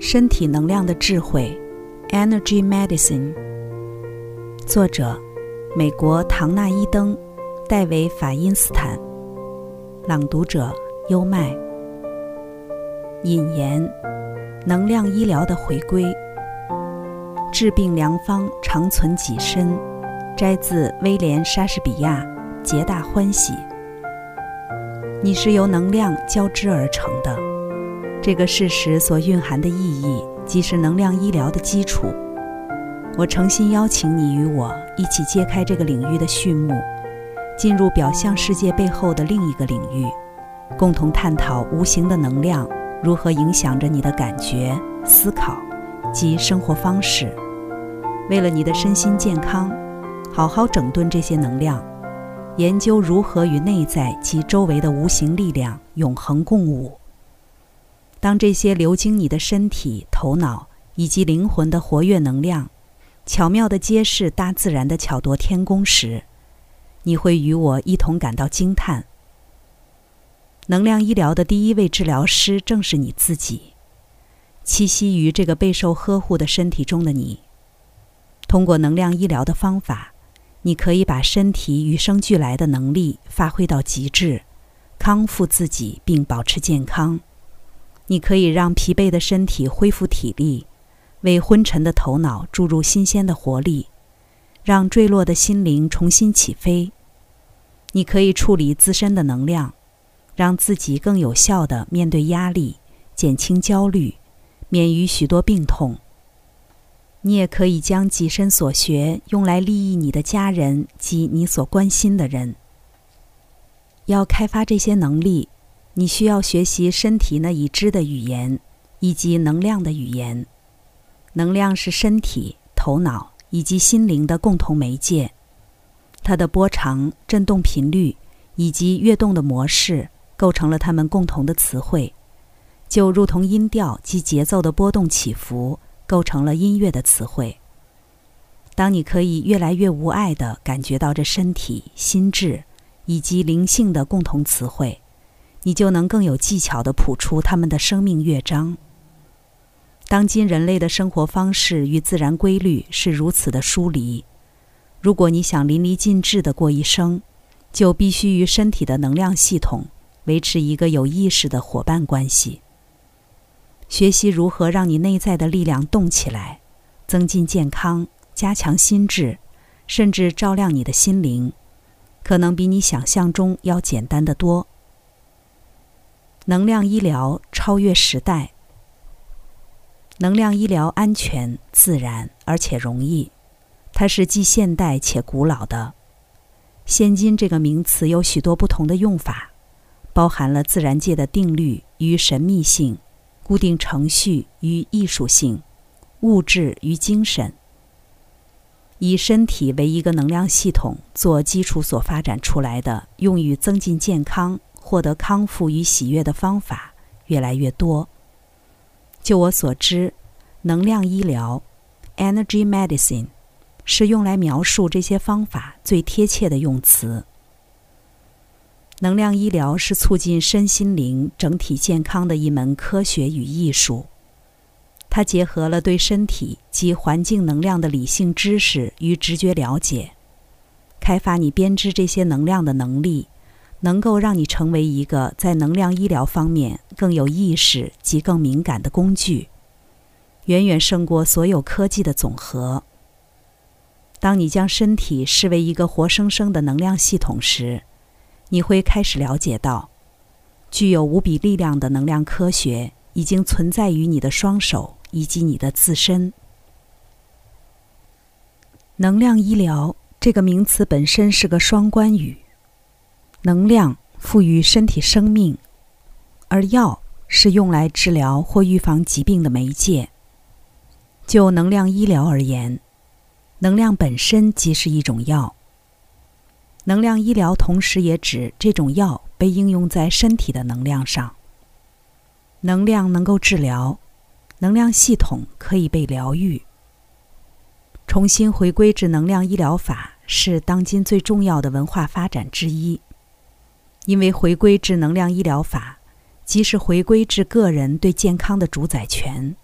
身体能量的智慧，Energy Medicine。作者：美国唐纳伊登、戴维法因斯坦。朗读者：优麦。引言：能量医疗的回归，治病良方长存己身。摘自威廉·莎士比亚《皆大欢喜》。你是由能量交织而成的，这个事实所蕴含的意义，即是能量医疗的基础。我诚心邀请你与我一起揭开这个领域的序幕，进入表象世界背后的另一个领域，共同探讨无形的能量如何影响着你的感觉、思考及生活方式。为了你的身心健康，好好整顿这些能量。研究如何与内在及周围的无形力量永恒共舞。当这些流经你的身体、头脑以及灵魂的活跃能量，巧妙地揭示大自然的巧夺天工时，你会与我一同感到惊叹。能量医疗的第一位治疗师正是你自己，栖息于这个备受呵护的身体中的你。通过能量医疗的方法。你可以把身体与生俱来的能力发挥到极致，康复自己并保持健康。你可以让疲惫的身体恢复体力，为昏沉的头脑注入新鲜的活力，让坠落的心灵重新起飞。你可以处理自身的能量，让自己更有效地面对压力，减轻焦虑，免于许多病痛。你也可以将己身所学用来利益你的家人及你所关心的人。要开发这些能力，你需要学习身体那已知的语言，以及能量的语言。能量是身体、头脑以及心灵的共同媒介，它的波长、振动频率以及跃动的模式构成了它们共同的词汇，就如同音调及节奏的波动起伏。构成了音乐的词汇。当你可以越来越无碍地感觉到这身体、心智以及灵性的共同词汇，你就能更有技巧地谱出他们的生命乐章。当今人类的生活方式与自然规律是如此的疏离，如果你想淋漓尽致地过一生，就必须与身体的能量系统维持一个有意识的伙伴关系。学习如何让你内在的力量动起来，增进健康，加强心智，甚至照亮你的心灵，可能比你想象中要简单的多。能量医疗超越时代。能量医疗安全、自然而且容易，它是既现代且古老的。现今这个名词有许多不同的用法，包含了自然界的定律与神秘性。固定程序与艺术性，物质与精神，以身体为一个能量系统做基础所发展出来的，用于增进健康、获得康复与喜悦的方法越来越多。就我所知，能量医疗 （Energy Medicine） 是用来描述这些方法最贴切的用词。能量医疗是促进身心灵整体健康的一门科学与艺术，它结合了对身体及环境能量的理性知识与直觉了解，开发你编织这些能量的能力，能够让你成为一个在能量医疗方面更有意识及更敏感的工具，远远胜过所有科技的总和。当你将身体视为一个活生生的能量系统时，你会开始了解到，具有无比力量的能量科学已经存在于你的双手以及你的自身。能量医疗这个名词本身是个双关语，能量赋予身体生命，而药是用来治疗或预防疾病的媒介。就能量医疗而言，能量本身即是一种药。能量医疗同时也指这种药被应用在身体的能量上。能量能够治疗，能量系统可以被疗愈。重新回归至能量医疗法是当今最重要的文化发展之一，因为回归至能量医疗法，即是回归至个人对健康的主宰权，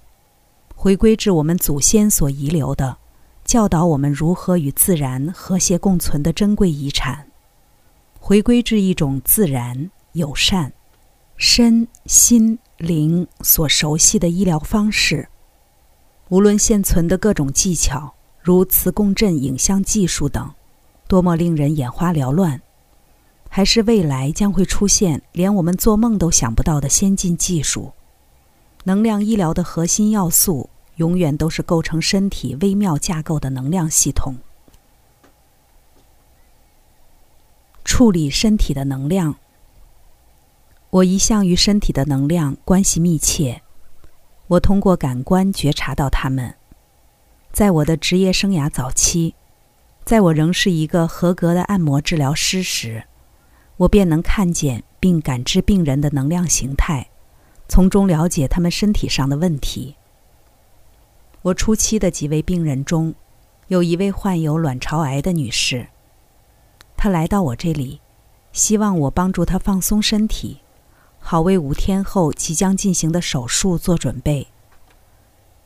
回归至我们祖先所遗留的，教导我们如何与自然和谐共存的珍贵遗产，回归至一种自然友善、身心灵所熟悉的医疗方式。无论现存的各种技巧，如磁共振影像技术等，多么令人眼花缭乱，还是未来将会出现连我们做梦都想不到的先进技术。能量医疗的核心要素，永远都是构成身体微妙架构的能量系统。处理身体的能量，我一向与身体的能量关系密切。我通过感官觉察到它们。在我的职业生涯早期，在我仍是一个合格的按摩治疗师时，我便能看见并感知病人的能量形态。从中了解他们身体上的问题。我初期的几位病人中，有一位患有卵巢癌的女士。她来到我这里，希望我帮助她放松身体，好为五天后即将进行的手术做准备。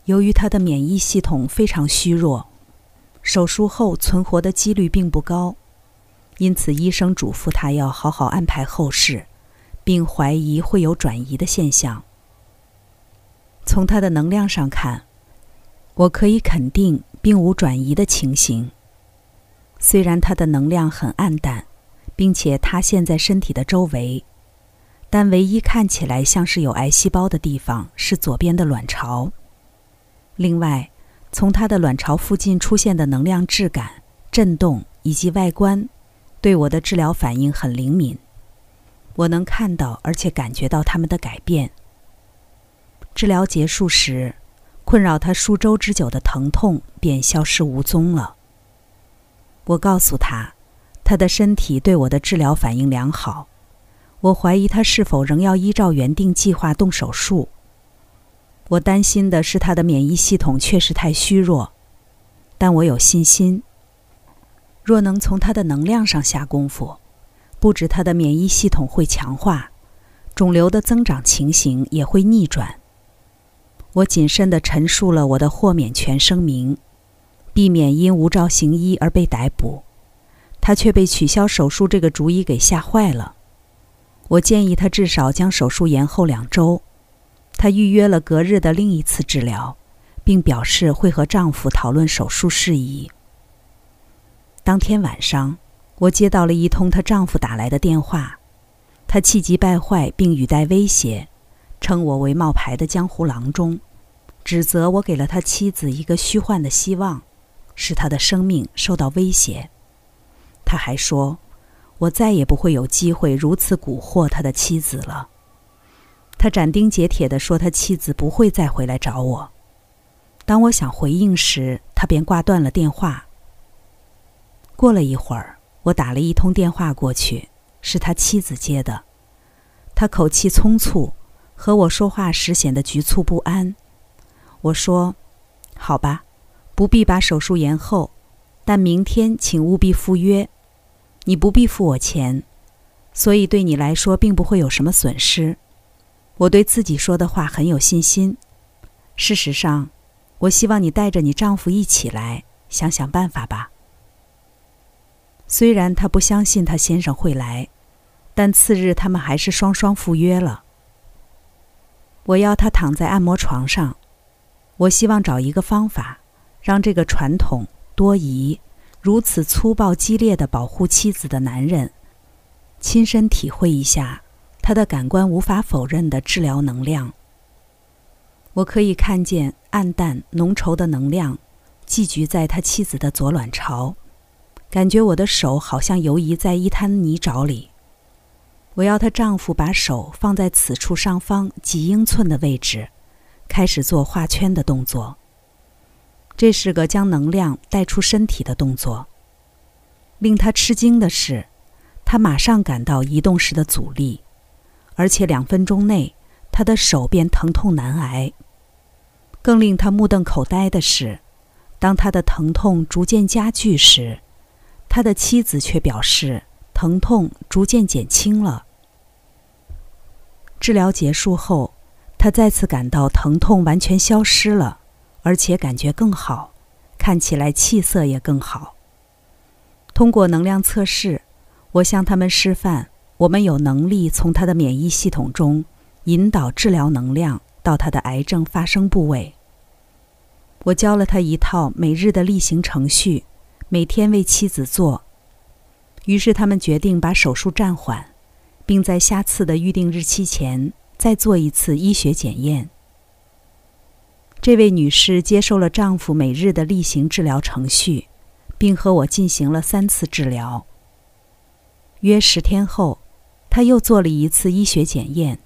由于她的免疫系统非常虚弱，手术后存活的几率并不高，因此医生嘱咐他要好好安排后事。并怀疑会有转移的现象。从他的能量上看，我可以肯定并无转移的情形。虽然他的能量很暗淡，并且他现在身体的周围，但唯一看起来像是有癌细胞的地方是左边的卵巢。另外，从他的卵巢附近出现的能量质感、震动以及外观，对我的治疗反应很灵敏。我能看到，而且感觉到他们的改变。治疗结束时，困扰他数周之久的疼痛便消失无踪了。我告诉他，他的身体对我的治疗反应良好。我怀疑他是否仍要依照原定计划动手术。我担心的是他的免疫系统确实太虚弱，但我有信心，若能从他的能量上下功夫。不止他的免疫系统会强化，肿瘤的增长情形也会逆转。我谨慎地陈述了我的豁免权声明，避免因无照行医而被逮捕。他却被取消手术这个主意给吓坏了。我建议他至少将手术延后两周。他预约了隔日的另一次治疗，并表示会和丈夫讨论手术事宜。当天晚上。我接到了一通她丈夫打来的电话，他气急败坏，并语带威胁，称我为冒牌的江湖郎中，指责我给了他妻子一个虚幻的希望，使他的生命受到威胁。他还说，我再也不会有机会如此蛊惑他的妻子了。他斩钉截铁地说，他妻子不会再回来找我。当我想回应时，他便挂断了电话。过了一会儿。我打了一通电话过去，是他妻子接的。他口气匆促，和我说话时显得局促不安。我说：“好吧，不必把手术延后，但明天请务必赴约。你不必付我钱，所以对你来说并不会有什么损失。我对自己说的话很有信心。事实上，我希望你带着你丈夫一起来，想想办法吧。”虽然她不相信她先生会来，但次日他们还是双双赴约了。我要他躺在按摩床上，我希望找一个方法，让这个传统多疑、如此粗暴激烈的保护妻子的男人，亲身体会一下他的感官无法否认的治疗能量。我可以看见暗淡浓稠的能量，寄居在他妻子的左卵巢。感觉我的手好像游移在一滩泥沼里。我要她丈夫把手放在此处上方几英寸的位置，开始做画圈的动作。这是个将能量带出身体的动作。令他吃惊的是，他马上感到移动时的阻力，而且两分钟内他的手便疼痛难挨。更令他目瞪口呆的是，当他的疼痛逐渐加剧时。他的妻子却表示，疼痛逐渐减轻了。治疗结束后，他再次感到疼痛完全消失了，而且感觉更好，看起来气色也更好。通过能量测试，我向他们示范，我们有能力从他的免疫系统中引导治疗能量到他的癌症发生部位。我教了他一套每日的例行程序，每天为妻子做。于是他们决定把手术暂缓，并在下次的预定日期前再做一次医学检验。这位女士接受了丈夫每日的例行治疗程序，并和我进行了三次治疗。约十天后，她又做了一次医学检验，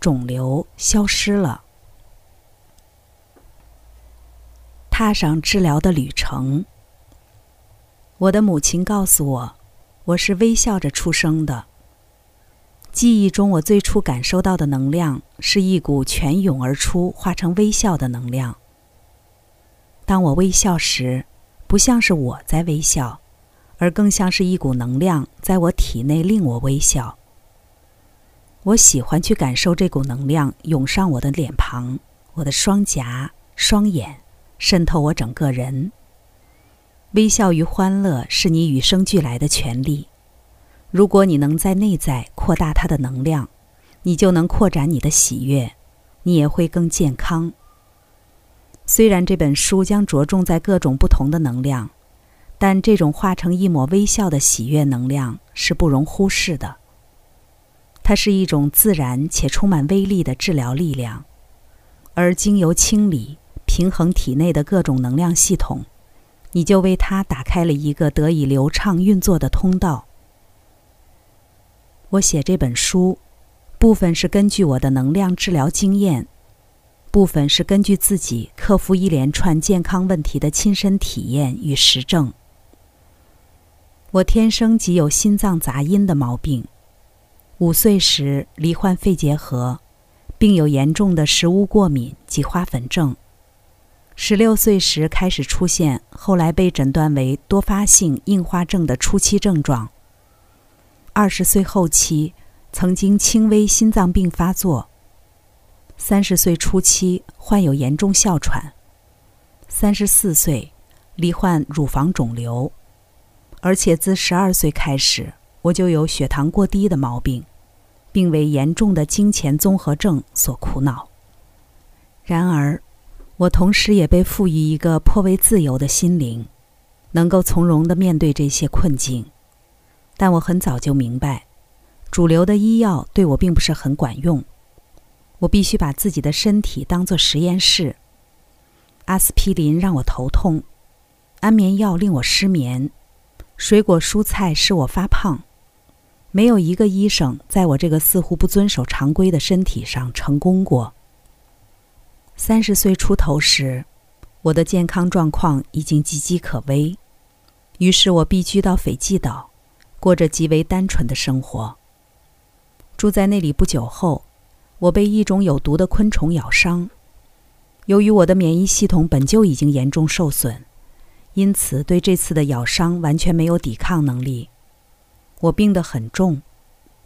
肿瘤消失了。踏上治疗的旅程。我的母亲告诉我，我是微笑着出生的。记忆中，我最初感受到的能量是一股泉涌而出、化成微笑的能量。当我微笑时，不像是我在微笑，而更像是一股能量在我体内令我微笑。我喜欢去感受这股能量涌上我的脸庞、我的双颊、双眼。渗透我整个人。微笑与欢乐是你与生俱来的权利。如果你能在内在扩大它的能量，你就能扩展你的喜悦，你也会更健康。虽然这本书将着重在各种不同的能量，但这种化成一抹微笑的喜悦能量是不容忽视的。它是一种自然且充满威力的治疗力量，而经由清理。平衡体内的各种能量系统，你就为他打开了一个得以流畅运作的通道。我写这本书，部分是根据我的能量治疗经验，部分是根据自己克服一连串健康问题的亲身体验与实证。我天生即有心脏杂音的毛病，五岁时罹患肺结核，并有严重的食物过敏及花粉症。十六岁时开始出现，后来被诊断为多发性硬化症的初期症状。二十岁后期曾经轻微心脏病发作。三十岁初期患有严重哮喘。三十四岁罹患乳房肿瘤，而且自十二岁开始我就有血糖过低的毛病，并为严重的金钱综合症所苦恼。然而。我同时也被赋予一个颇为自由的心灵，能够从容地面对这些困境。但我很早就明白，主流的医药对我并不是很管用。我必须把自己的身体当作实验室。阿司匹林让我头痛，安眠药令我失眠，水果蔬菜使我发胖。没有一个医生在我这个似乎不遵守常规的身体上成功过。三十岁出头时，我的健康状况已经岌岌可危，于是我避居到斐济岛，过着极为单纯的生活。住在那里不久后，我被一种有毒的昆虫咬伤。由于我的免疫系统本就已经严重受损，因此对这次的咬伤完全没有抵抗能力。我病得很重，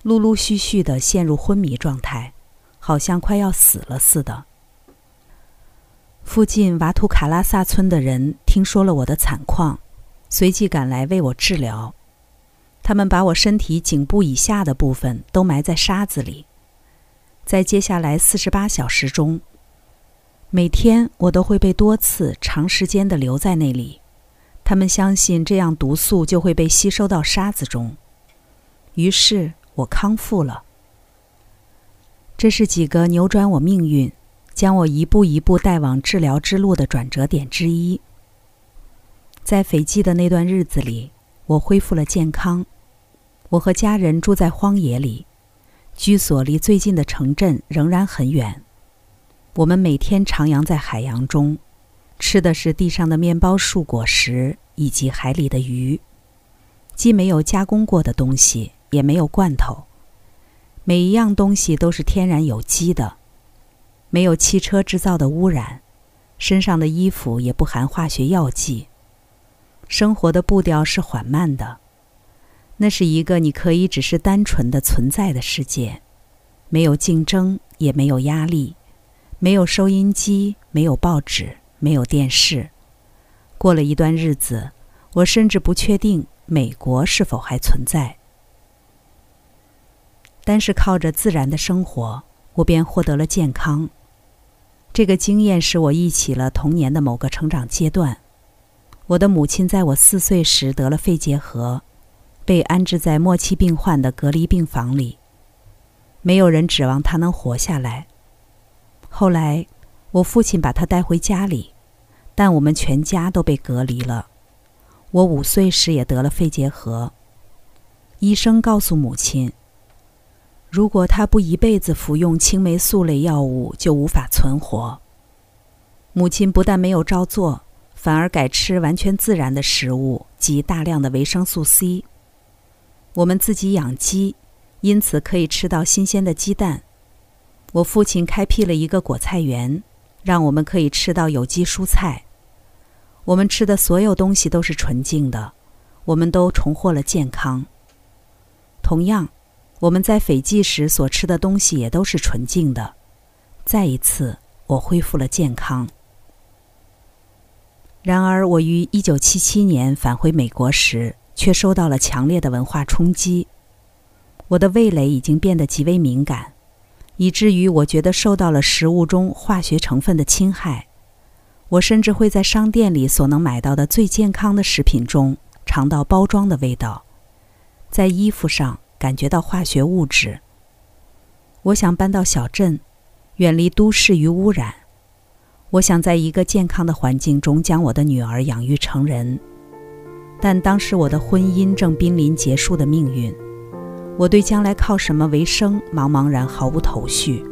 陆陆续续地陷入昏迷状态，好像快要死了似的。附近瓦图卡拉萨村的人听说了我的惨况，随即赶来为我治疗。他们把我身体颈部以下的部分都埋在沙子里。在接下来四十八小时中，每天我都会被多次长时间的留在那里。他们相信这样毒素就会被吸收到沙子中。于是我康复了。这是几个扭转我命运。将我一步一步带往治疗之路的转折点之一。在斐济的那段日子里，我恢复了健康。我和家人住在荒野里，居所离最近的城镇仍然很远。我们每天徜徉在海洋中，吃的是地上的面包树果实以及海里的鱼，既没有加工过的东西，也没有罐头，每一样东西都是天然有机的。没有汽车制造的污染，身上的衣服也不含化学药剂。生活的步调是缓慢的，那是一个你可以只是单纯的存在的世界，没有竞争，也没有压力，没有收音机，没有报纸，没有电视。过了一段日子，我甚至不确定美国是否还存在。单是靠着自然的生活，我便获得了健康。这个经验使我忆起了童年的某个成长阶段。我的母亲在我四岁时得了肺结核，被安置在末期病患的隔离病房里。没有人指望她能活下来。后来，我父亲把她带回家里，但我们全家都被隔离了。我五岁时也得了肺结核。医生告诉母亲，如果她不一辈子服用青霉素类药物，就无法存活。母亲不但没有照做。反而改吃完全自然的食物及大量的维生素 C。我们自己养鸡，因此可以吃到新鲜的鸡蛋。我父亲开辟了一个果菜园，让我们可以吃到有机蔬菜。我们吃的所有东西都是纯净的，我们都重获了健康。同样，我们在斐济时所吃的东西也都是纯净的。再一次，我恢复了健康。然而，我于一九七七年返回美国时，却受到了强烈的文化冲击。我的味蕾已经变得极为敏感，以至于我觉得受到了食物中化学成分的侵害。我甚至会在商店里所能买到的最健康的食品中尝到包装的味道，在衣服上感觉到化学物质。我想搬到小镇，远离都市与污染。我想在一个健康的环境中将我的女儿养育成人，但当时我的婚姻正濒临结束的命运，我对将来靠什么为生茫茫然毫无头绪。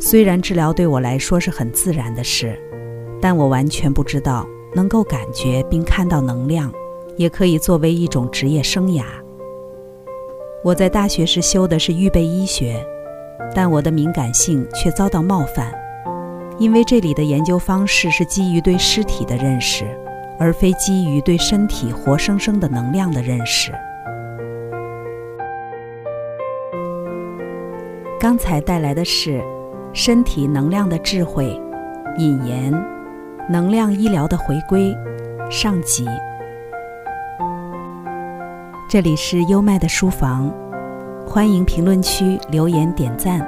虽然治疗对我来说是很自然的事，但我完全不知道能够感觉并看到能量，也可以作为一种职业生涯。我在大学时修的是预备医学，但我的敏感性却遭到冒犯。因为这里的研究方式是基于对尸体的认识，而非基于对身体活生生的能量的认识。刚才带来的是《身体能量的智慧》引言，能量医疗的回归上集。这里是优麦的书房，欢迎评论区留言点赞，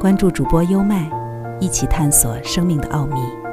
关注主播优麦。一起探索生命的奥秘。